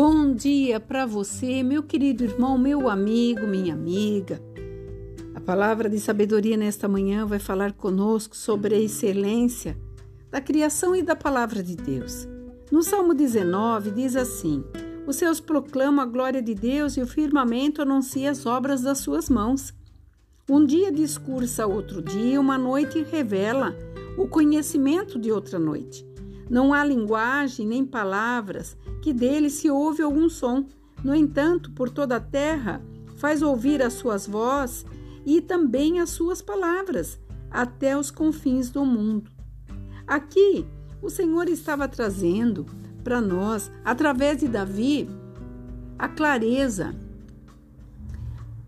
Bom dia para você, meu querido irmão, meu amigo, minha amiga. A palavra de sabedoria nesta manhã vai falar conosco sobre a excelência da criação e da palavra de Deus. No Salmo 19 diz assim: Os céus proclamam a glória de Deus e o firmamento anuncia as obras das suas mãos. Um dia discursa outro dia, uma noite revela o conhecimento de outra noite. Não há linguagem nem palavras que dele se ouve algum som. No entanto, por toda a terra faz ouvir as suas vozes e também as suas palavras, até os confins do mundo. Aqui, o Senhor estava trazendo para nós, através de Davi, a clareza,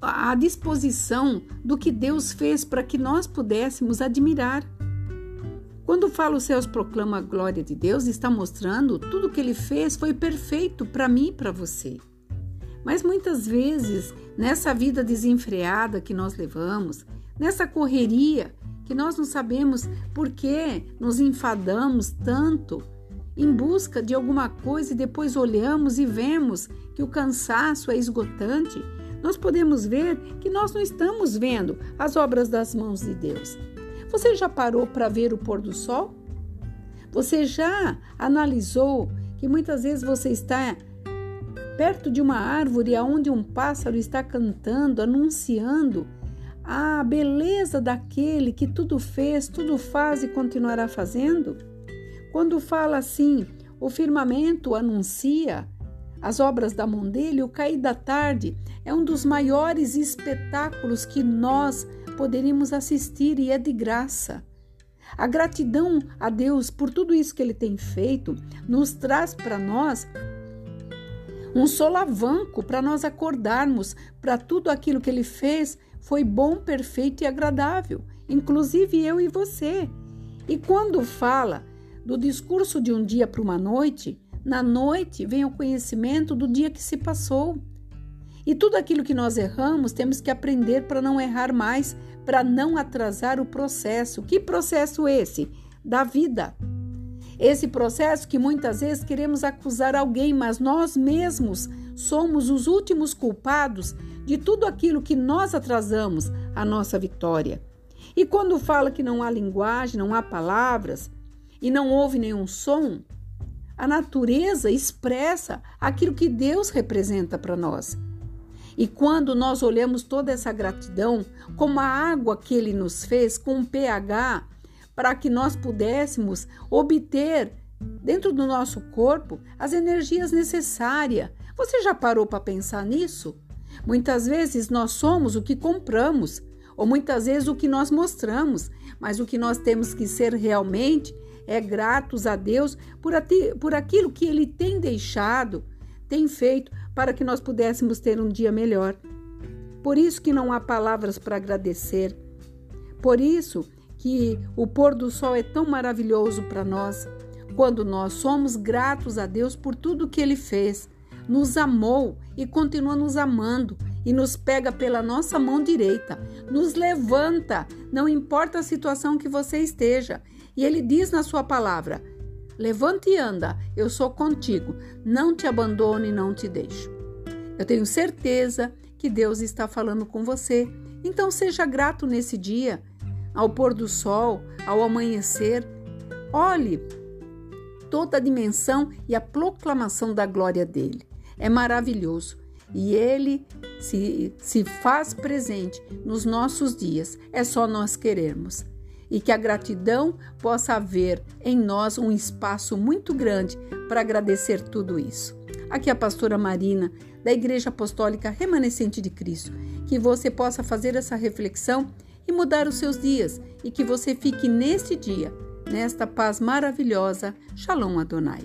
a disposição do que Deus fez para que nós pudéssemos admirar. Quando fala os céus proclama a glória de Deus, está mostrando tudo que ele fez foi perfeito para mim e para você. Mas muitas vezes, nessa vida desenfreada que nós levamos, nessa correria que nós não sabemos por que nos enfadamos tanto em busca de alguma coisa e depois olhamos e vemos que o cansaço é esgotante, nós podemos ver que nós não estamos vendo as obras das mãos de Deus. Você já parou para ver o pôr do sol? Você já analisou que muitas vezes você está perto de uma árvore aonde um pássaro está cantando, anunciando a beleza daquele que tudo fez, tudo faz e continuará fazendo? Quando fala assim, o firmamento anuncia as obras da mão dele, o cair da tarde é um dos maiores espetáculos que nós poderíamos assistir e é de graça. A gratidão a Deus por tudo isso que Ele tem feito nos traz para nós um solavanco para nós acordarmos para tudo aquilo que Ele fez foi bom, perfeito e agradável, inclusive eu e você. E quando fala do discurso de um dia para uma noite, na noite vem o conhecimento do dia que se passou. E tudo aquilo que nós erramos, temos que aprender para não errar mais, para não atrasar o processo. Que processo esse? Da vida. Esse processo que muitas vezes queremos acusar alguém, mas nós mesmos somos os últimos culpados de tudo aquilo que nós atrasamos a nossa vitória. E quando fala que não há linguagem, não há palavras e não houve nenhum som, a natureza expressa aquilo que Deus representa para nós. E quando nós olhamos toda essa gratidão, como a água que ele nos fez com um pH, para que nós pudéssemos obter dentro do nosso corpo as energias necessárias. Você já parou para pensar nisso? Muitas vezes nós somos o que compramos, ou muitas vezes o que nós mostramos, mas o que nós temos que ser realmente é gratos a Deus por, por aquilo que Ele tem deixado, tem feito para que nós pudéssemos ter um dia melhor. Por isso que não há palavras para agradecer. Por isso que o pôr do sol é tão maravilhoso para nós, quando nós somos gratos a Deus por tudo que Ele fez, nos amou e continua nos amando e nos pega pela nossa mão direita, nos levanta, não importa a situação que você esteja. E Ele diz na Sua palavra: Levante e anda, eu sou contigo, não te abandono e não te deixo. Eu tenho certeza que Deus está falando com você, então seja grato nesse dia, ao pôr do sol, ao amanhecer. Olhe toda a dimensão e a proclamação da glória dele. É maravilhoso e ele se, se faz presente nos nossos dias, é só nós querermos e que a gratidão possa haver em nós um espaço muito grande para agradecer tudo isso. Aqui é a pastora Marina, da Igreja Apostólica Remanescente de Cristo. Que você possa fazer essa reflexão e mudar os seus dias e que você fique neste dia, nesta paz maravilhosa. Shalom Adonai.